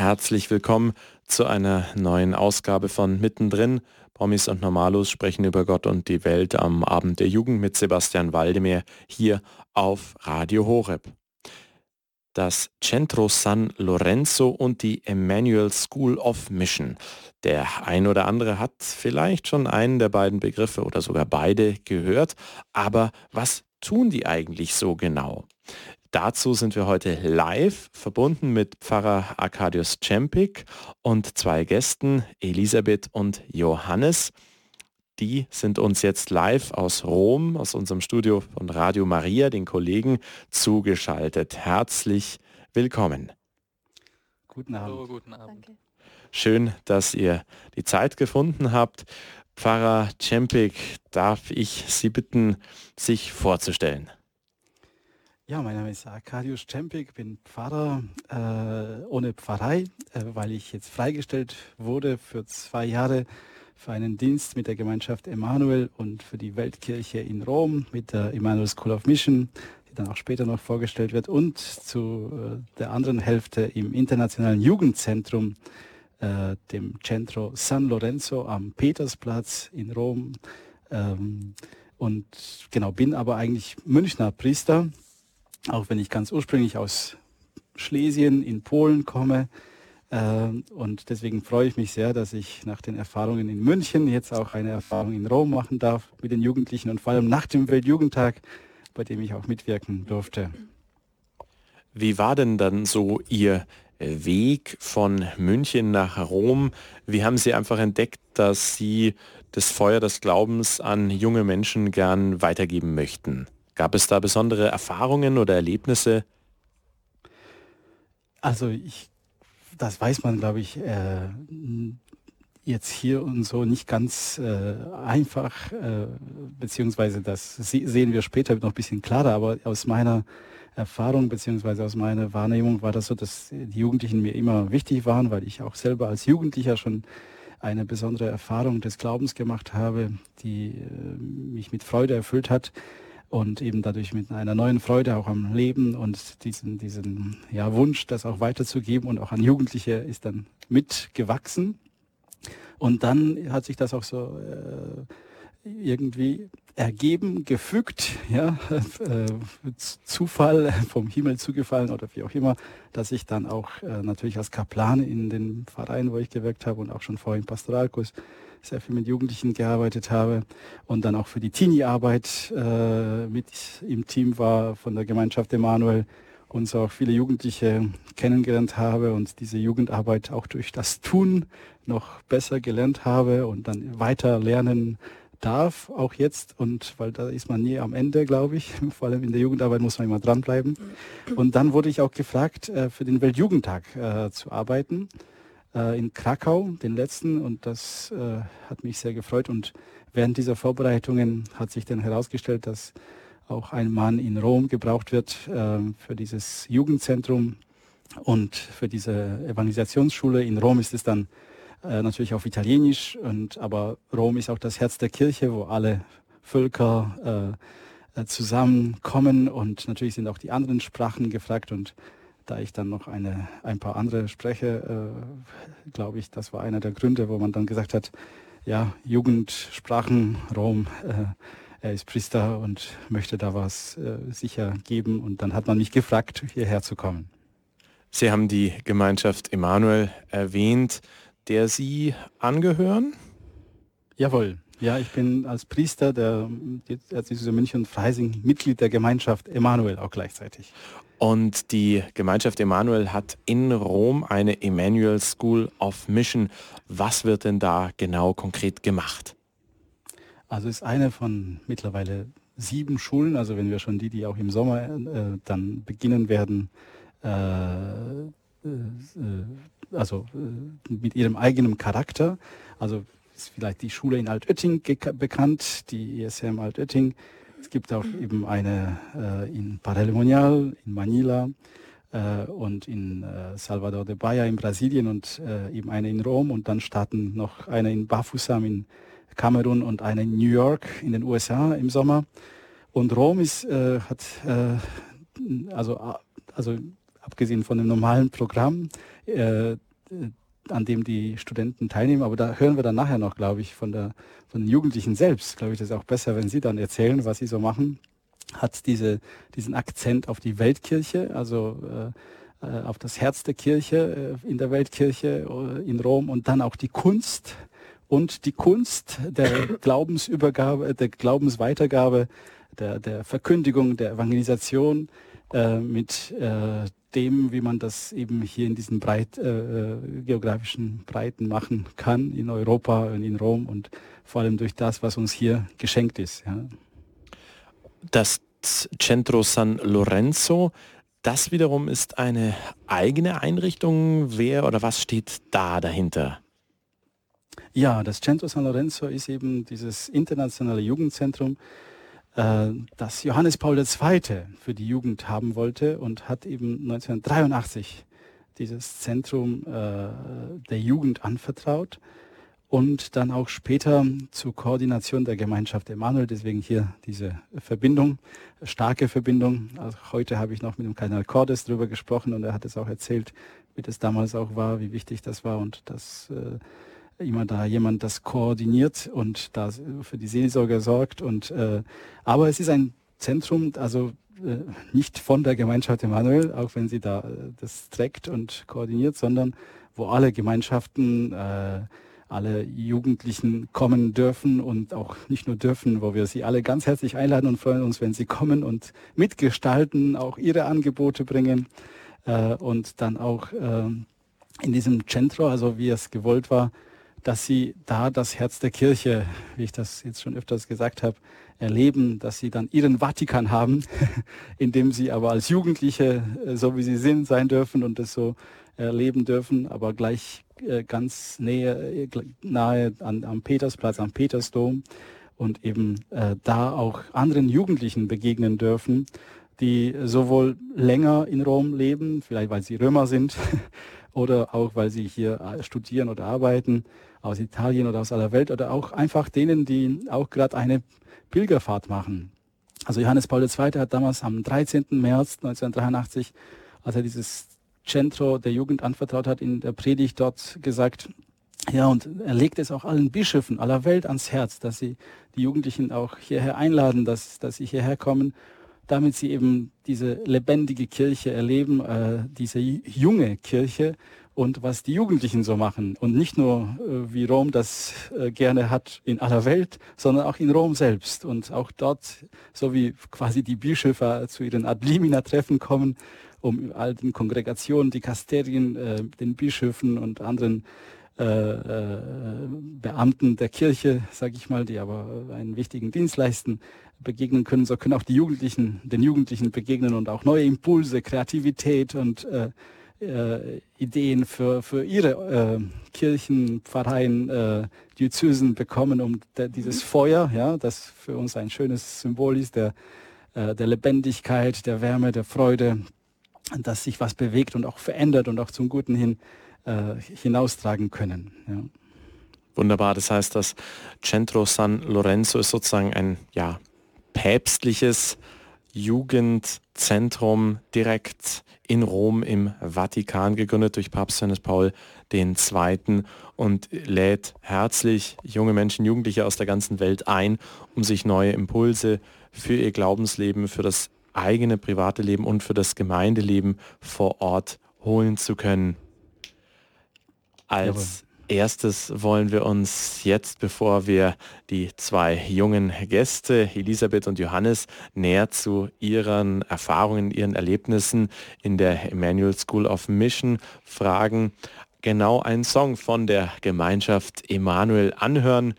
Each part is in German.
Herzlich willkommen zu einer neuen Ausgabe von Mittendrin. Promis und Normalos sprechen über Gott und die Welt am Abend der Jugend mit Sebastian Waldemir hier auf Radio Horeb. Das Centro San Lorenzo und die Emmanuel School of Mission. Der ein oder andere hat vielleicht schon einen der beiden Begriffe oder sogar beide gehört, aber was tun die eigentlich so genau? Dazu sind wir heute live verbunden mit Pfarrer Arkadius Czempik und zwei Gästen, Elisabeth und Johannes. Die sind uns jetzt live aus Rom, aus unserem Studio von Radio Maria, den Kollegen, zugeschaltet. Herzlich willkommen. Guten Abend. Hallo, guten Abend. Danke. Schön, dass ihr die Zeit gefunden habt. Pfarrer Czempik, darf ich Sie bitten, sich vorzustellen? Ja, mein Name ist Arkadius Czempik, bin Pfarrer äh, ohne Pfarrei, äh, weil ich jetzt freigestellt wurde für zwei Jahre für einen Dienst mit der Gemeinschaft Emanuel und für die Weltkirche in Rom mit der Emanuel School of Mission, die dann auch später noch vorgestellt wird, und zu äh, der anderen Hälfte im Internationalen Jugendzentrum, äh, dem Centro San Lorenzo am Petersplatz in Rom. Ähm, und genau, bin aber eigentlich Münchner Priester auch wenn ich ganz ursprünglich aus Schlesien in Polen komme. Ähm, und deswegen freue ich mich sehr, dass ich nach den Erfahrungen in München jetzt auch eine Erfahrung in Rom machen darf mit den Jugendlichen und vor allem nach dem Weltjugendtag, bei dem ich auch mitwirken durfte. Wie war denn dann so Ihr Weg von München nach Rom? Wie haben Sie einfach entdeckt, dass Sie das Feuer des Glaubens an junge Menschen gern weitergeben möchten? Gab es da besondere Erfahrungen oder Erlebnisse? Also ich, das weiß man, glaube ich, äh, jetzt hier und so nicht ganz äh, einfach, äh, beziehungsweise das sehen wir später noch ein bisschen klarer, aber aus meiner Erfahrung beziehungsweise aus meiner Wahrnehmung war das so, dass die Jugendlichen mir immer wichtig waren, weil ich auch selber als Jugendlicher schon eine besondere Erfahrung des Glaubens gemacht habe, die äh, mich mit Freude erfüllt hat und eben dadurch mit einer neuen Freude auch am Leben und diesen, diesen ja, Wunsch, das auch weiterzugeben und auch an Jugendliche ist dann mitgewachsen. Und dann hat sich das auch so äh, irgendwie ergeben, gefügt, ja, äh, Zufall vom Himmel zugefallen oder wie auch immer, dass ich dann auch äh, natürlich als Kaplan in den Verein, wo ich gewirkt habe und auch schon vorhin Pastoralkurs sehr viel mit Jugendlichen gearbeitet habe und dann auch für die Teenie-Arbeit äh, mit im Team war von der Gemeinschaft Emanuel und so auch viele Jugendliche kennengelernt habe und diese Jugendarbeit auch durch das Tun noch besser gelernt habe und dann weiter lernen darf, auch jetzt. Und weil da ist man nie am Ende, glaube ich. Vor allem in der Jugendarbeit muss man immer dranbleiben. Und dann wurde ich auch gefragt, äh, für den Weltjugendtag äh, zu arbeiten äh, in Krakau, den letzten, und das hat mich sehr gefreut. Und während dieser Vorbereitungen hat sich dann herausgestellt, dass auch ein Mann in Rom gebraucht wird für dieses Jugendzentrum und für diese Evangelisationsschule. In Rom ist es dann äh, natürlich auf Italienisch, und, aber Rom ist auch das Herz der Kirche, wo alle Völker äh, äh, zusammenkommen und natürlich sind auch die anderen Sprachen gefragt und da ich dann noch eine, ein paar andere spreche, äh, glaube ich, das war einer der Gründe, wo man dann gesagt hat, ja, Jugendsprachen, Rom, äh, er ist Priester und möchte da was äh, sicher geben. Und dann hat man mich gefragt, hierher zu kommen. Sie haben die Gemeinschaft Emanuel erwähnt, der Sie angehören? Jawohl. Ja, ich bin als Priester der Erzdiözese München Freising Mitglied der Gemeinschaft Emanuel auch gleichzeitig. Und die Gemeinschaft Emanuel hat in Rom eine Emmanuel School of Mission. Was wird denn da genau konkret gemacht? Also ist eine von mittlerweile sieben Schulen, also wenn wir schon die, die auch im Sommer äh, dann beginnen werden, äh, also äh, mit ihrem eigenen Charakter. Also ist vielleicht die Schule in Altötting bekannt, die ESM Altötting es gibt auch eben eine äh, in Paralimonial, in Manila äh, und in äh, Salvador de Bahia in Brasilien und äh, eben eine in Rom und dann starten noch eine in Bafusam in Kamerun und eine in New York in den USA im Sommer. Und Rom ist, äh, hat, äh, also, also abgesehen von dem normalen Programm, an dem die Studenten teilnehmen. Aber da hören wir dann nachher noch, glaube ich, von, der, von den Jugendlichen selbst. Glaube ich, das ist auch besser, wenn sie dann erzählen, was sie so machen. Hat diese, diesen Akzent auf die Weltkirche, also äh, äh auf das Herz der Kirche äh, in der Weltkirche äh, in Rom und dann auch die Kunst und die Kunst der Glaubensübergabe, der Glaubensweitergabe, der, der Verkündigung, der Evangelisation äh, mit äh, dem, wie man das eben hier in diesen breit, äh, geografischen Breiten machen kann, in Europa und in Rom und vor allem durch das, was uns hier geschenkt ist. Ja. Das Centro San Lorenzo, das wiederum ist eine eigene Einrichtung. Wer oder was steht da dahinter? Ja, das Centro San Lorenzo ist eben dieses internationale Jugendzentrum, äh, das Johannes Paul II. für die Jugend haben wollte und hat eben 1983 dieses Zentrum äh, der Jugend anvertraut und dann auch später zur Koordination der Gemeinschaft Emanuel, deswegen hier diese Verbindung, starke Verbindung. Also heute habe ich noch mit dem Kardinal Cordes darüber gesprochen und er hat es auch erzählt, wie das damals auch war, wie wichtig das war und dass äh, immer da jemand das koordiniert und da für die Seelsorge sorgt. Und, äh, aber es ist ein Zentrum, also äh, nicht von der Gemeinschaft Emanuel, auch wenn sie da äh, das trägt und koordiniert, sondern wo alle Gemeinschaften, äh, alle Jugendlichen kommen dürfen und auch nicht nur dürfen, wo wir sie alle ganz herzlich einladen und freuen uns, wenn sie kommen und mitgestalten, auch ihre Angebote bringen äh, und dann auch äh, in diesem Centro, also wie es gewollt war, dass sie da das Herz der Kirche, wie ich das jetzt schon öfters gesagt habe, erleben, dass sie dann ihren Vatikan haben, in dem sie aber als Jugendliche, äh, so wie sie sind, sein dürfen und das so erleben dürfen, aber gleich äh, ganz nähe, äh, nahe an, am Petersplatz, am Petersdom und eben äh, da auch anderen Jugendlichen begegnen dürfen, die sowohl länger in Rom leben, vielleicht weil sie Römer sind, oder auch weil sie hier studieren oder arbeiten, aus Italien oder aus aller Welt oder auch einfach denen, die auch gerade eine Pilgerfahrt machen. Also Johannes Paul II. hat damals am 13. März 1983, als er dieses Centro der Jugend anvertraut hat, in der Predigt dort gesagt, ja, und er legt es auch allen Bischöfen aller Welt ans Herz, dass sie die Jugendlichen auch hierher einladen, dass, dass sie hierher kommen, damit sie eben diese lebendige Kirche erleben, äh, diese junge Kirche, und was die Jugendlichen so machen. Und nicht nur, äh, wie Rom das äh, gerne hat in aller Welt, sondern auch in Rom selbst. Und auch dort, so wie quasi die Bischöfe zu ihren Adlimina-Treffen kommen, um all den Kongregationen, die Kasterien, äh, den Bischöfen und anderen äh, äh, Beamten der Kirche, sage ich mal, die aber einen wichtigen Dienst leisten, begegnen können, so können auch die Jugendlichen den Jugendlichen begegnen und auch neue Impulse, Kreativität und äh, äh, Ideen für, für ihre äh, Kirchen, Pfarreien, äh, Diözesen bekommen, um der, dieses mhm. Feuer, ja, das für uns ein schönes Symbol ist, der, äh, der Lebendigkeit, der Wärme, der Freude, dass sich was bewegt und auch verändert und auch zum Guten hin äh, hinaustragen können. Ja. Wunderbar, das heißt, das Centro San Lorenzo ist sozusagen ein ja, päpstliches Jugendzentrum direkt in Rom im Vatikan gegründet durch Papst Johannes Paul II. und lädt herzlich junge Menschen, Jugendliche aus der ganzen Welt ein, um sich neue Impulse für ihr Glaubensleben, für das eigene private Leben und für das Gemeindeleben vor Ort holen zu können. Als erstes wollen wir uns jetzt, bevor wir die zwei jungen Gäste, Elisabeth und Johannes, näher zu ihren Erfahrungen, ihren Erlebnissen in der Emmanuel School of Mission fragen, genau einen Song von der Gemeinschaft Emanuel anhören.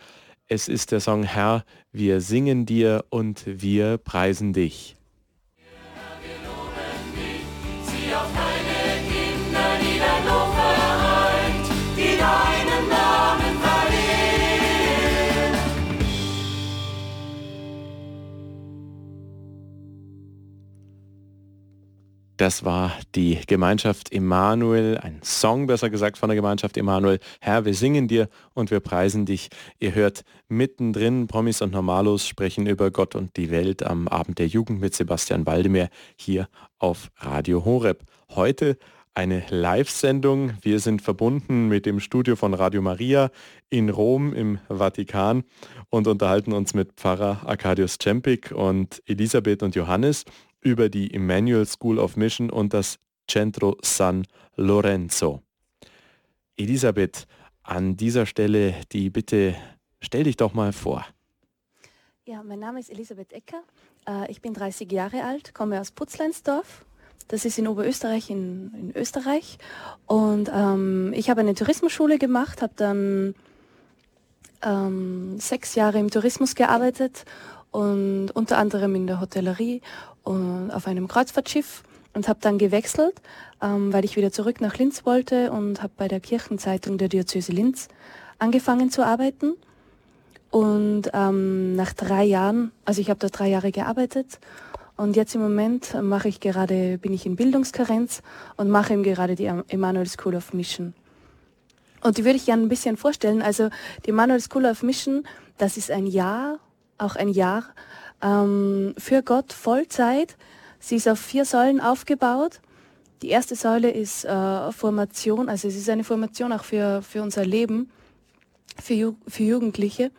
Es ist der Song Herr, wir singen dir und wir preisen dich. Das war die Gemeinschaft Emanuel, ein Song besser gesagt von der Gemeinschaft Emanuel. Herr, wir singen dir und wir preisen dich. Ihr hört mittendrin, Promis und Normalos sprechen über Gott und die Welt am Abend der Jugend mit Sebastian Waldemar hier auf Radio Horeb. Heute eine Live-Sendung. Wir sind verbunden mit dem Studio von Radio Maria in Rom im Vatikan und unterhalten uns mit Pfarrer Arkadius Cempik und Elisabeth und Johannes über die Emmanuel School of Mission und das Centro San Lorenzo. Elisabeth, an dieser Stelle die Bitte, stell dich doch mal vor. Ja, mein Name ist Elisabeth Ecker. Äh, ich bin 30 Jahre alt, komme aus Putzleinsdorf das ist in Oberösterreich in, in Österreich. Und ähm, ich habe eine Tourismusschule gemacht, habe dann ähm, sechs Jahre im Tourismus gearbeitet und unter anderem in der Hotellerie und auf einem Kreuzfahrtschiff und habe dann gewechselt, ähm, weil ich wieder zurück nach Linz wollte und habe bei der Kirchenzeitung der Diözese Linz angefangen zu arbeiten. Und ähm, nach drei Jahren, also ich habe da drei Jahre gearbeitet und jetzt im Moment mache ich gerade, bin ich in Bildungskarenz und mache eben gerade die Emmanuel School of Mission. Und die würde ich gerne ein bisschen vorstellen. Also die Emmanuel School of Mission, das ist ein Jahr, auch ein Jahr ähm, für Gott Vollzeit. Sie ist auf vier Säulen aufgebaut. Die erste Säule ist äh, Formation, also es ist eine Formation auch für, für unser Leben, für, Ju für Jugendliche.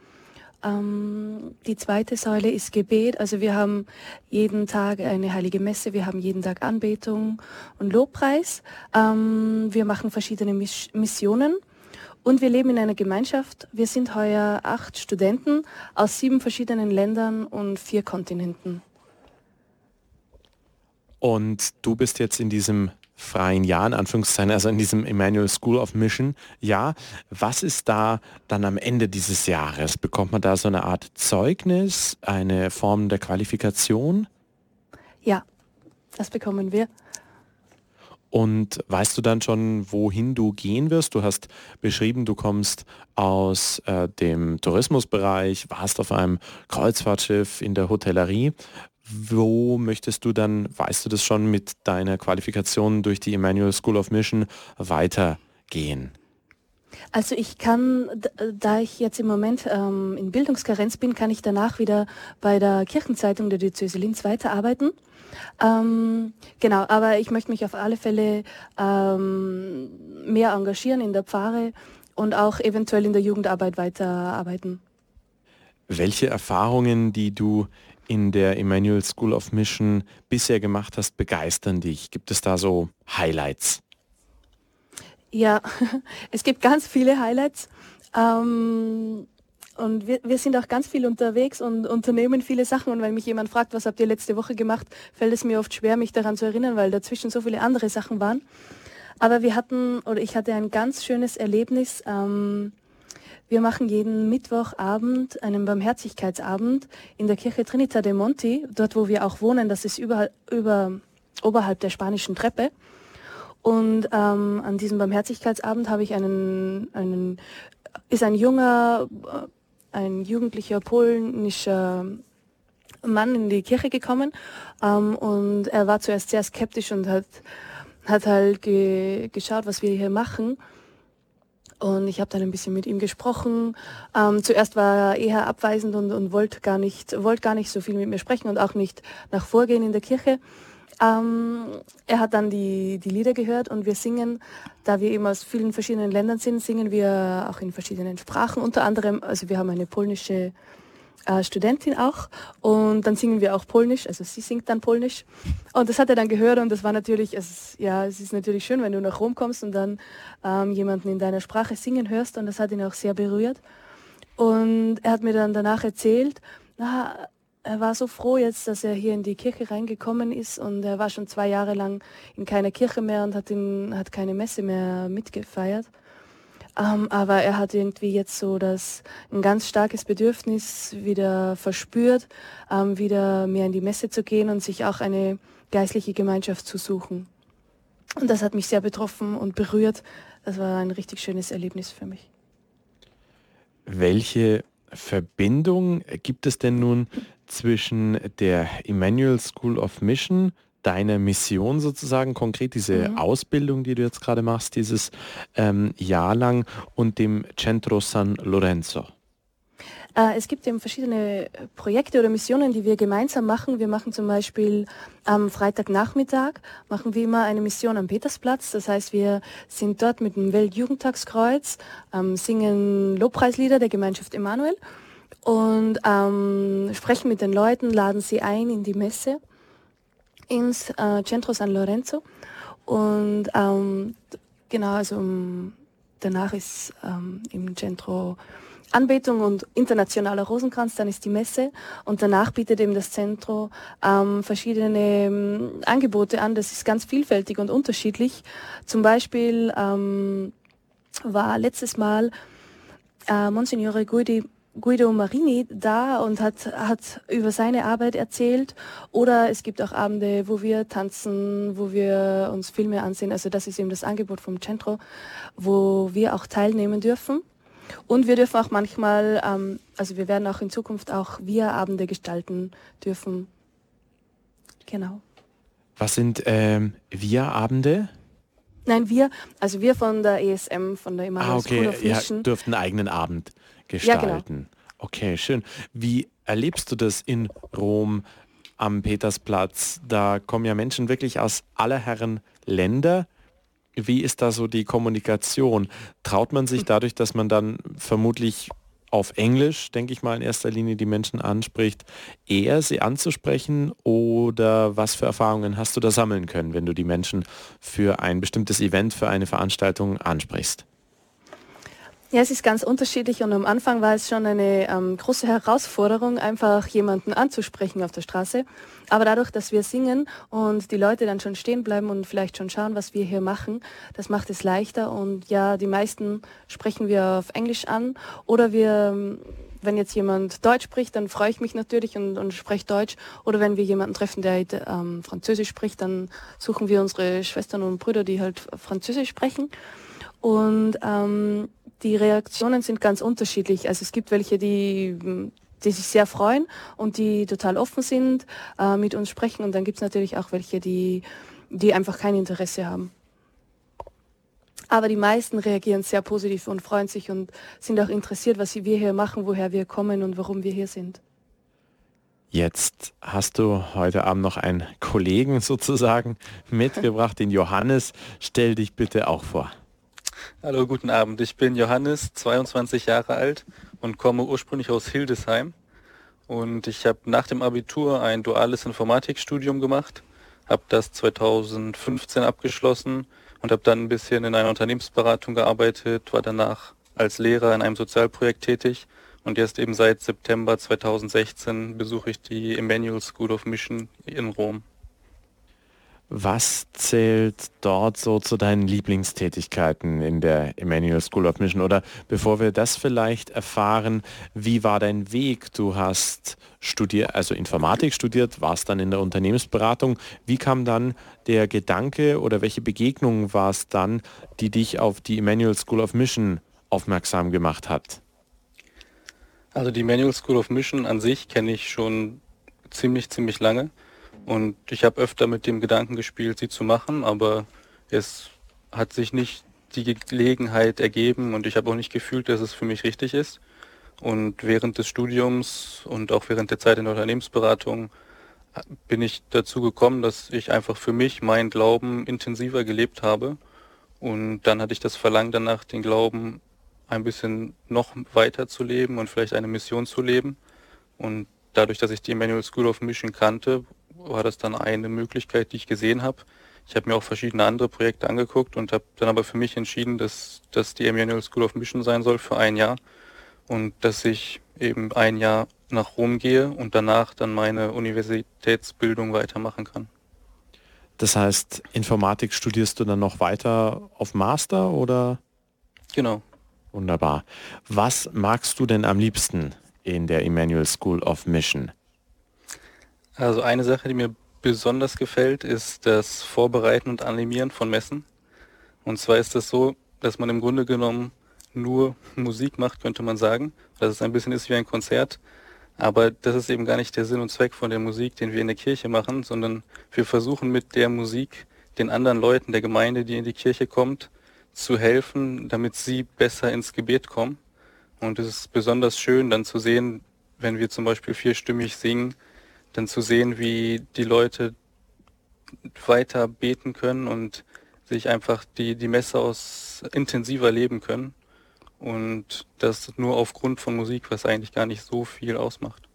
Ähm, die zweite Säule ist Gebet. Also wir haben jeden Tag eine heilige Messe, wir haben jeden Tag Anbetung und Lobpreis. Ähm, wir machen verschiedene Miss Missionen. Und wir leben in einer Gemeinschaft. Wir sind heuer acht Studenten aus sieben verschiedenen Ländern und vier Kontinenten. Und du bist jetzt in diesem freien Jahr, in Anführungszeichen, also in diesem Emmanuel School of Mission ja, Was ist da dann am Ende dieses Jahres? Bekommt man da so eine Art Zeugnis, eine Form der Qualifikation? Ja, das bekommen wir. Und weißt du dann schon, wohin du gehen wirst? Du hast beschrieben, du kommst aus äh, dem Tourismusbereich, warst auf einem Kreuzfahrtschiff in der Hotellerie. Wo möchtest du dann, weißt du das schon, mit deiner Qualifikation durch die Emmanuel School of Mission weitergehen? Also ich kann, da ich jetzt im Moment ähm, in Bildungskarenz bin, kann ich danach wieder bei der Kirchenzeitung der Diözese Linz weiterarbeiten. Ähm, genau, aber ich möchte mich auf alle Fälle ähm, mehr engagieren in der Pfarre und auch eventuell in der Jugendarbeit weiterarbeiten. Welche Erfahrungen, die du in der Emmanuel School of Mission bisher gemacht hast, begeistern dich? Gibt es da so Highlights? Ja, es gibt ganz viele Highlights. Ähm, und wir, wir sind auch ganz viel unterwegs und unternehmen viele Sachen. Und wenn mich jemand fragt, was habt ihr letzte Woche gemacht, fällt es mir oft schwer, mich daran zu erinnern, weil dazwischen so viele andere Sachen waren. Aber wir hatten, oder ich hatte ein ganz schönes Erlebnis. Ähm, wir machen jeden Mittwochabend einen Barmherzigkeitsabend in der Kirche Trinita de Monti, dort wo wir auch wohnen, das ist über, über, oberhalb der spanischen Treppe. Und ähm, an diesem Barmherzigkeitsabend habe ich einen, einen, ist ein junger, äh, ein jugendlicher polnischer Mann in die Kirche gekommen ähm, und er war zuerst sehr skeptisch und hat, hat halt ge, geschaut, was wir hier machen. Und ich habe dann ein bisschen mit ihm gesprochen. Ähm, zuerst war er eher abweisend und, und wollte gar, nicht, wollt gar nicht so viel mit mir sprechen und auch nicht nach Vorgehen in der Kirche. Ähm, er hat dann die, die Lieder gehört und wir singen, da wir eben aus vielen verschiedenen Ländern sind, singen wir auch in verschiedenen Sprachen. Unter anderem, also wir haben eine polnische äh, Studentin auch und dann singen wir auch Polnisch, also sie singt dann Polnisch und das hat er dann gehört und das war natürlich, es, ja, es ist natürlich schön, wenn du nach Rom kommst und dann ähm, jemanden in deiner Sprache singen hörst und das hat ihn auch sehr berührt und er hat mir dann danach erzählt, na, er war so froh jetzt, dass er hier in die Kirche reingekommen ist und er war schon zwei Jahre lang in keiner Kirche mehr und hat, in, hat keine Messe mehr mitgefeiert. Ähm, aber er hat irgendwie jetzt so das ein ganz starkes Bedürfnis wieder verspürt, ähm, wieder mehr in die Messe zu gehen und sich auch eine geistliche Gemeinschaft zu suchen. Und das hat mich sehr betroffen und berührt. Das war ein richtig schönes Erlebnis für mich. Welche Verbindung gibt es denn nun zwischen der Emmanuel School of Mission deine Mission sozusagen, konkret diese mhm. Ausbildung, die du jetzt gerade machst, dieses ähm, Jahr lang und dem Centro San Lorenzo? Äh, es gibt eben verschiedene Projekte oder Missionen, die wir gemeinsam machen. Wir machen zum Beispiel am Freitagnachmittag, machen wir immer eine Mission am Petersplatz. Das heißt, wir sind dort mit dem Weltjugendtagskreuz, ähm, singen Lobpreislieder der Gemeinschaft Emanuel und ähm, sprechen mit den Leuten, laden sie ein in die Messe ins äh, Centro San Lorenzo. Und ähm, genau, also um, danach ist ähm, im Centro Anbetung und internationaler Rosenkranz, dann ist die Messe und danach bietet eben das Zentrum ähm, verschiedene ähm, Angebote an. Das ist ganz vielfältig und unterschiedlich. Zum Beispiel ähm, war letztes Mal äh, Monsignore Guidi Guido Marini da und hat, hat über seine Arbeit erzählt. Oder es gibt auch Abende, wo wir tanzen, wo wir uns Filme ansehen. Also das ist eben das Angebot vom Centro, wo wir auch teilnehmen dürfen. Und wir dürfen auch manchmal, ähm, also wir werden auch in Zukunft auch Wir-Abende gestalten dürfen. Genau. Was sind ähm, Wir-Abende? Nein, wir, also wir von der ESM, von der Emanuel ah, okay. School of Mission. Ja, dürften einen eigenen Abend gestalten. Ja, genau. Okay, schön. Wie erlebst du das in Rom am Petersplatz? Da kommen ja Menschen wirklich aus aller Herren Länder wie ist da so die Kommunikation? Traut man sich dadurch, dass man dann vermutlich auf Englisch, denke ich mal, in erster Linie die Menschen anspricht, eher sie anzusprechen oder was für Erfahrungen hast du da sammeln können, wenn du die Menschen für ein bestimmtes Event, für eine Veranstaltung ansprichst? Ja, es ist ganz unterschiedlich und am Anfang war es schon eine ähm, große Herausforderung, einfach jemanden anzusprechen auf der Straße. Aber dadurch, dass wir singen und die Leute dann schon stehen bleiben und vielleicht schon schauen, was wir hier machen, das macht es leichter. Und ja, die meisten sprechen wir auf Englisch an oder wir wenn jetzt jemand Deutsch spricht, dann freue ich mich natürlich und, und spreche Deutsch. Oder wenn wir jemanden treffen, der ähm, Französisch spricht, dann suchen wir unsere Schwestern und Brüder, die halt Französisch sprechen. Und ähm, die Reaktionen sind ganz unterschiedlich. Also es gibt welche, die, die sich sehr freuen und die total offen sind, äh, mit uns sprechen. Und dann gibt es natürlich auch welche, die, die einfach kein Interesse haben. Aber die meisten reagieren sehr positiv und freuen sich und sind auch interessiert, was wir hier machen, woher wir kommen und warum wir hier sind. Jetzt hast du heute Abend noch einen Kollegen sozusagen mitgebracht, den Johannes. Stell dich bitte auch vor. Hallo, guten Abend. Ich bin Johannes, 22 Jahre alt und komme ursprünglich aus Hildesheim. Und ich habe nach dem Abitur ein duales Informatikstudium gemacht, habe das 2015 abgeschlossen und habe dann ein bisschen in einer Unternehmensberatung gearbeitet, war danach als Lehrer in einem Sozialprojekt tätig und jetzt eben seit September 2016 besuche ich die Emmanuel School of Mission in Rom. Was zählt dort so zu deinen Lieblingstätigkeiten in der Emmanuel School of Mission? Oder bevor wir das vielleicht erfahren, wie war dein Weg? Du hast studiert, also Informatik studiert, warst dann in der Unternehmensberatung. Wie kam dann der Gedanke oder welche Begegnung war es dann, die dich auf die Emmanuel School of Mission aufmerksam gemacht hat? Also die Emmanuel School of Mission an sich kenne ich schon ziemlich, ziemlich lange. Und ich habe öfter mit dem Gedanken gespielt, sie zu machen, aber es hat sich nicht die Gelegenheit ergeben und ich habe auch nicht gefühlt, dass es für mich richtig ist. Und während des Studiums und auch während der Zeit in der Unternehmensberatung bin ich dazu gekommen, dass ich einfach für mich meinen Glauben intensiver gelebt habe. Und dann hatte ich das Verlangen danach, den Glauben ein bisschen noch weiter zu leben und vielleicht eine Mission zu leben. Und dadurch, dass ich die Emmanuel School of Mission kannte, war das dann eine Möglichkeit, die ich gesehen habe. Ich habe mir auch verschiedene andere Projekte angeguckt und habe dann aber für mich entschieden, dass das die Emmanuel School of Mission sein soll für ein Jahr und dass ich eben ein Jahr nach Rom gehe und danach dann meine Universitätsbildung weitermachen kann. Das heißt, Informatik studierst du dann noch weiter auf Master oder? Genau. Wunderbar. Was magst du denn am liebsten in der Emmanuel School of Mission? Also eine Sache, die mir besonders gefällt, ist das Vorbereiten und Animieren von Messen. Und zwar ist das so, dass man im Grunde genommen nur Musik macht, könnte man sagen. Dass es ein bisschen ist wie ein Konzert. Aber das ist eben gar nicht der Sinn und Zweck von der Musik, den wir in der Kirche machen, sondern wir versuchen mit der Musik den anderen Leuten der Gemeinde, die in die Kirche kommt, zu helfen, damit sie besser ins Gebet kommen. Und es ist besonders schön dann zu sehen, wenn wir zum Beispiel vierstimmig singen, dann zu sehen, wie die Leute weiter beten können und sich einfach die, die Messe aus intensiver leben können. Und das nur aufgrund von Musik, was eigentlich gar nicht so viel ausmacht.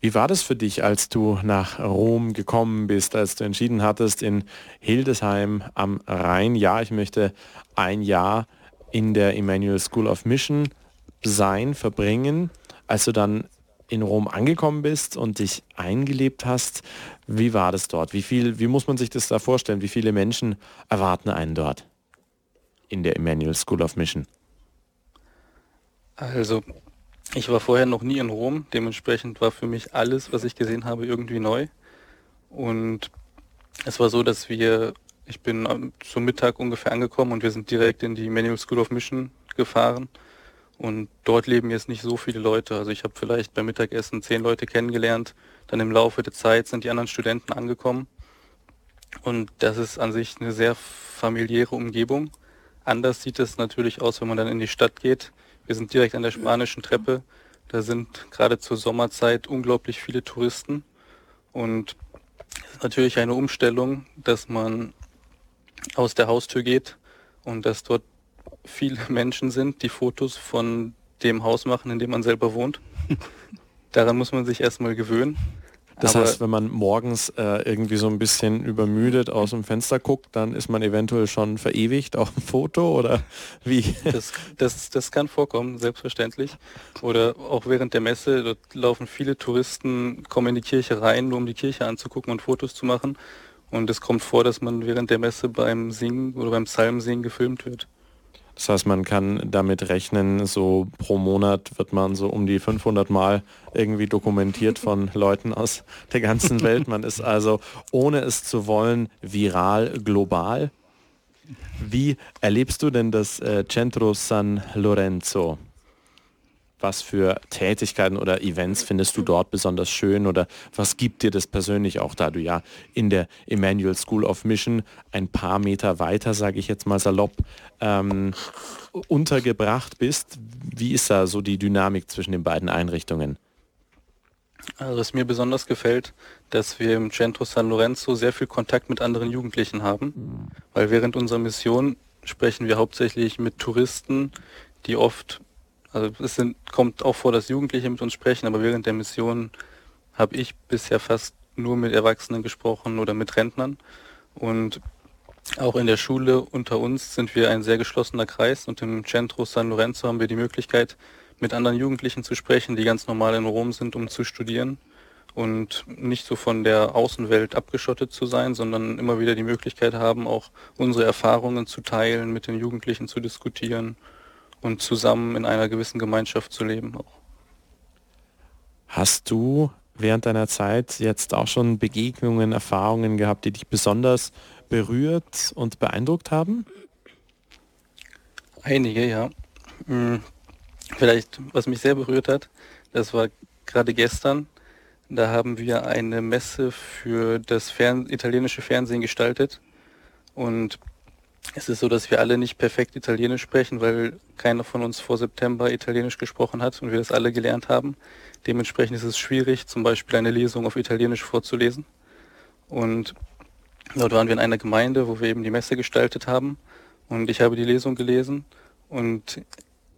Wie war das für dich, als du nach Rom gekommen bist, als du entschieden hattest, in Hildesheim am Rhein, ja, ich möchte ein Jahr in der Emmanuel School of Mission sein, verbringen, als du dann in Rom angekommen bist und dich eingelebt hast, wie war das dort? Wie viel, wie muss man sich das da vorstellen? Wie viele Menschen erwarten einen dort in der Emmanuel School of Mission? Also, ich war vorher noch nie in Rom, dementsprechend war für mich alles, was ich gesehen habe, irgendwie neu. Und es war so, dass wir, ich bin zum Mittag ungefähr angekommen und wir sind direkt in die Emmanuel School of Mission gefahren. Und dort leben jetzt nicht so viele Leute. Also ich habe vielleicht beim Mittagessen zehn Leute kennengelernt. Dann im Laufe der Zeit sind die anderen Studenten angekommen. Und das ist an sich eine sehr familiäre Umgebung. Anders sieht es natürlich aus, wenn man dann in die Stadt geht. Wir sind direkt an der spanischen Treppe. Da sind gerade zur Sommerzeit unglaublich viele Touristen. Und es ist natürlich eine Umstellung, dass man aus der Haustür geht und dass dort viele Menschen sind, die Fotos von dem Haus machen, in dem man selber wohnt. Daran muss man sich erstmal gewöhnen. Das heißt, wenn man morgens äh, irgendwie so ein bisschen übermüdet aus dem Fenster guckt, dann ist man eventuell schon verewigt auf dem Foto oder wie? Das, das, das kann vorkommen, selbstverständlich. Oder auch während der Messe, dort laufen viele Touristen, kommen in die Kirche rein, nur um die Kirche anzugucken und Fotos zu machen. Und es kommt vor, dass man während der Messe beim Singen oder beim Psalmsingen gefilmt wird. Das heißt, man kann damit rechnen, so pro Monat wird man so um die 500 Mal irgendwie dokumentiert von Leuten aus der ganzen Welt. Man ist also, ohne es zu wollen, viral global. Wie erlebst du denn das äh, Centro San Lorenzo? Was für Tätigkeiten oder Events findest du dort besonders schön oder was gibt dir das persönlich auch, da du ja in der Emmanuel School of Mission ein paar Meter weiter, sage ich jetzt mal salopp, ähm, untergebracht bist? Wie ist da so die Dynamik zwischen den beiden Einrichtungen? Also was mir besonders gefällt, dass wir im Centro San Lorenzo sehr viel Kontakt mit anderen Jugendlichen haben, weil während unserer Mission sprechen wir hauptsächlich mit Touristen, die oft also es sind, kommt auch vor, dass Jugendliche mit uns sprechen, aber während der Mission habe ich bisher fast nur mit Erwachsenen gesprochen oder mit Rentnern. Und auch in der Schule unter uns sind wir ein sehr geschlossener Kreis und im Centro San Lorenzo haben wir die Möglichkeit, mit anderen Jugendlichen zu sprechen, die ganz normal in Rom sind, um zu studieren und nicht so von der Außenwelt abgeschottet zu sein, sondern immer wieder die Möglichkeit haben, auch unsere Erfahrungen zu teilen, mit den Jugendlichen zu diskutieren und zusammen in einer gewissen Gemeinschaft zu leben auch. Hast du während deiner Zeit jetzt auch schon Begegnungen, Erfahrungen gehabt, die dich besonders berührt und beeindruckt haben? Einige, ja. Hm, vielleicht, was mich sehr berührt hat, das war gerade gestern. Da haben wir eine Messe für das Fern italienische Fernsehen gestaltet. Und es ist so, dass wir alle nicht perfekt Italienisch sprechen, weil keiner von uns vor September Italienisch gesprochen hat und wir das alle gelernt haben. Dementsprechend ist es schwierig, zum Beispiel eine Lesung auf Italienisch vorzulesen. Und dort waren wir in einer Gemeinde, wo wir eben die Messe gestaltet haben. Und ich habe die Lesung gelesen und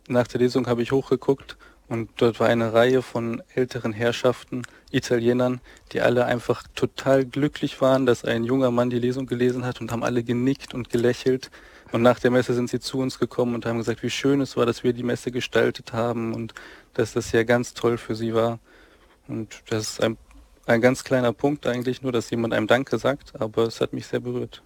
nach der Lesung habe ich hochgeguckt und dort war eine Reihe von älteren Herrschaften, Italienern, die alle einfach total glücklich waren, dass ein junger Mann die Lesung gelesen hat und haben alle genickt und gelächelt. Und nach der Messe sind sie zu uns gekommen und haben gesagt, wie schön es war, dass wir die Messe gestaltet haben und dass das ja ganz toll für sie war. Und das ist ein, ein ganz kleiner Punkt eigentlich, nur dass jemand einem Danke sagt, aber es hat mich sehr berührt.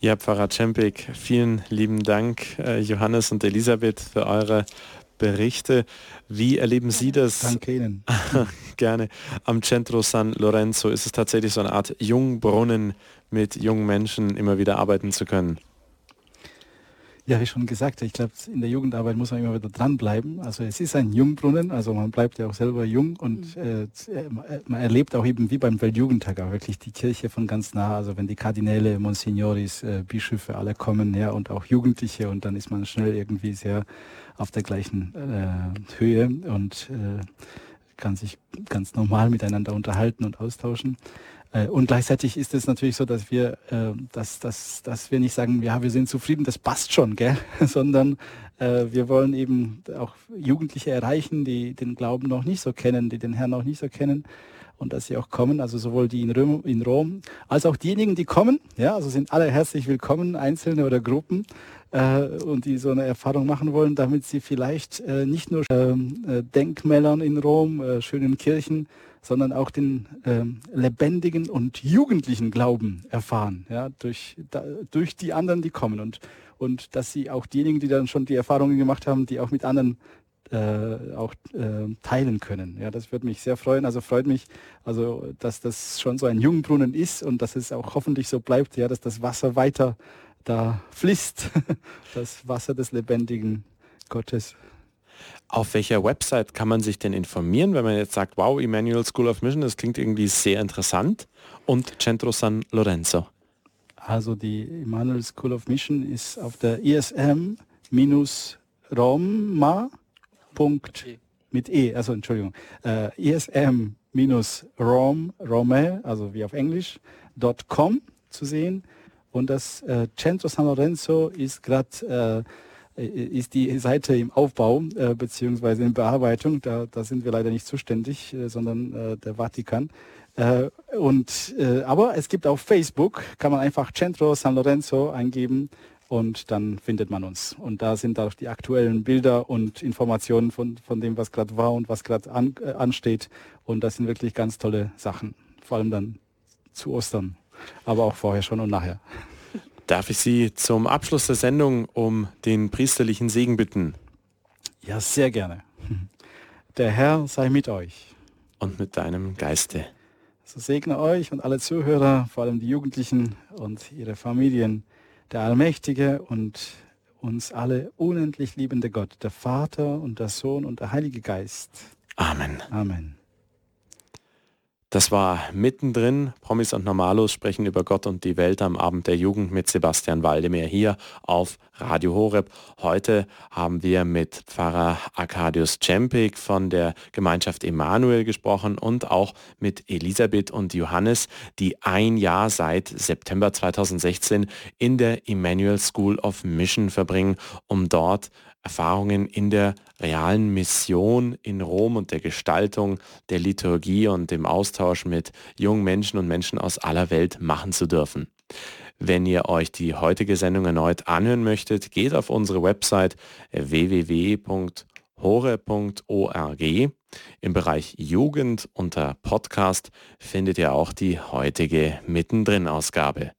Ja, Pfarrer Cempik, vielen lieben Dank, äh, Johannes und Elisabeth, für eure Berichte. Wie erleben Sie das? Danke Ihnen. Gerne. Am Centro San Lorenzo ist es tatsächlich so eine Art Jungbrunnen, mit jungen Menschen immer wieder arbeiten zu können. Ja, wie schon gesagt, ich glaube, in der Jugendarbeit muss man immer wieder dranbleiben. Also es ist ein Jungbrunnen, also man bleibt ja auch selber jung und mhm. äh, äh man erlebt auch eben wie beim Weltjugendtag auch wirklich die Kirche von ganz nah. Also wenn die Kardinäle, Monsignoris, äh, Bischöfe alle kommen, ja, und auch Jugendliche und dann ist man schnell irgendwie sehr auf der gleichen äh, Höhe und äh, kann sich ganz normal miteinander unterhalten und austauschen. Äh, und gleichzeitig ist es natürlich so, dass wir, äh, dass, dass, dass wir nicht sagen, ja, wir sind zufrieden, das passt schon, gell? sondern äh, wir wollen eben auch Jugendliche erreichen, die den Glauben noch nicht so kennen, die den Herrn noch nicht so kennen und dass sie auch kommen, also sowohl die in Rom, in Rom als auch diejenigen, die kommen, ja, also sind alle herzlich willkommen, Einzelne oder Gruppen und die so eine Erfahrung machen wollen, damit sie vielleicht nicht nur ähm, äh, Denkmälern in Rom, schönen Kirchen, sondern auch den ähm, lebendigen und jugendlichen Glauben erfahren, ja, durch, da, durch die anderen, die kommen und, und dass sie auch diejenigen, die dann schon die Erfahrungen gemacht haben, die auch mit anderen äh, auch äh, teilen können. Ja, das würde mich sehr freuen. Also freut mich, also dass das schon so ein Jungbrunnen ist und dass es auch hoffentlich so bleibt, ja, dass das Wasser weiter da fließt, das Wasser des lebendigen Gottes. Auf welcher Website kann man sich denn informieren, wenn man jetzt sagt, wow, Emmanuel School of Mission, das klingt irgendwie sehr interessant und Centro San Lorenzo? Also die Emmanuel School of Mission ist auf der ism-roma. mit E, also Entschuldigung, äh, ism-rom, Rome, also wie auf Englisch, .com zu sehen. Und das äh, Centro San Lorenzo ist gerade äh, ist die Seite im Aufbau äh, beziehungsweise in Bearbeitung. Da, da sind wir leider nicht zuständig, äh, sondern äh, der Vatikan. Äh, und, äh, aber es gibt auf Facebook, kann man einfach Centro San Lorenzo eingeben und dann findet man uns. Und da sind auch die aktuellen Bilder und Informationen von, von dem, was gerade war und was gerade an, äh, ansteht. Und das sind wirklich ganz tolle Sachen, vor allem dann zu Ostern, aber auch vorher schon und nachher. Darf ich Sie zum Abschluss der Sendung um den priesterlichen Segen bitten? Ja, sehr gerne. Der Herr sei mit euch. Und mit deinem Geiste. So segne euch und alle Zuhörer, vor allem die Jugendlichen und ihre Familien, der allmächtige und uns alle unendlich liebende Gott, der Vater und der Sohn und der Heilige Geist. Amen. Amen. Das war mittendrin. Promis und Normalos sprechen über Gott und die Welt am Abend der Jugend mit Sebastian Waldemir hier auf Radio Horeb. Heute haben wir mit Pfarrer Arkadius Czempik von der Gemeinschaft Emanuel gesprochen und auch mit Elisabeth und Johannes, die ein Jahr seit September 2016 in der Emmanuel School of Mission verbringen, um dort Erfahrungen in der realen Mission in Rom und der Gestaltung der Liturgie und dem Austausch mit jungen Menschen und Menschen aus aller Welt machen zu dürfen. Wenn ihr euch die heutige Sendung erneut anhören möchtet, geht auf unsere Website www.hore.org. Im Bereich Jugend unter Podcast findet ihr auch die heutige Mittendrin-Ausgabe.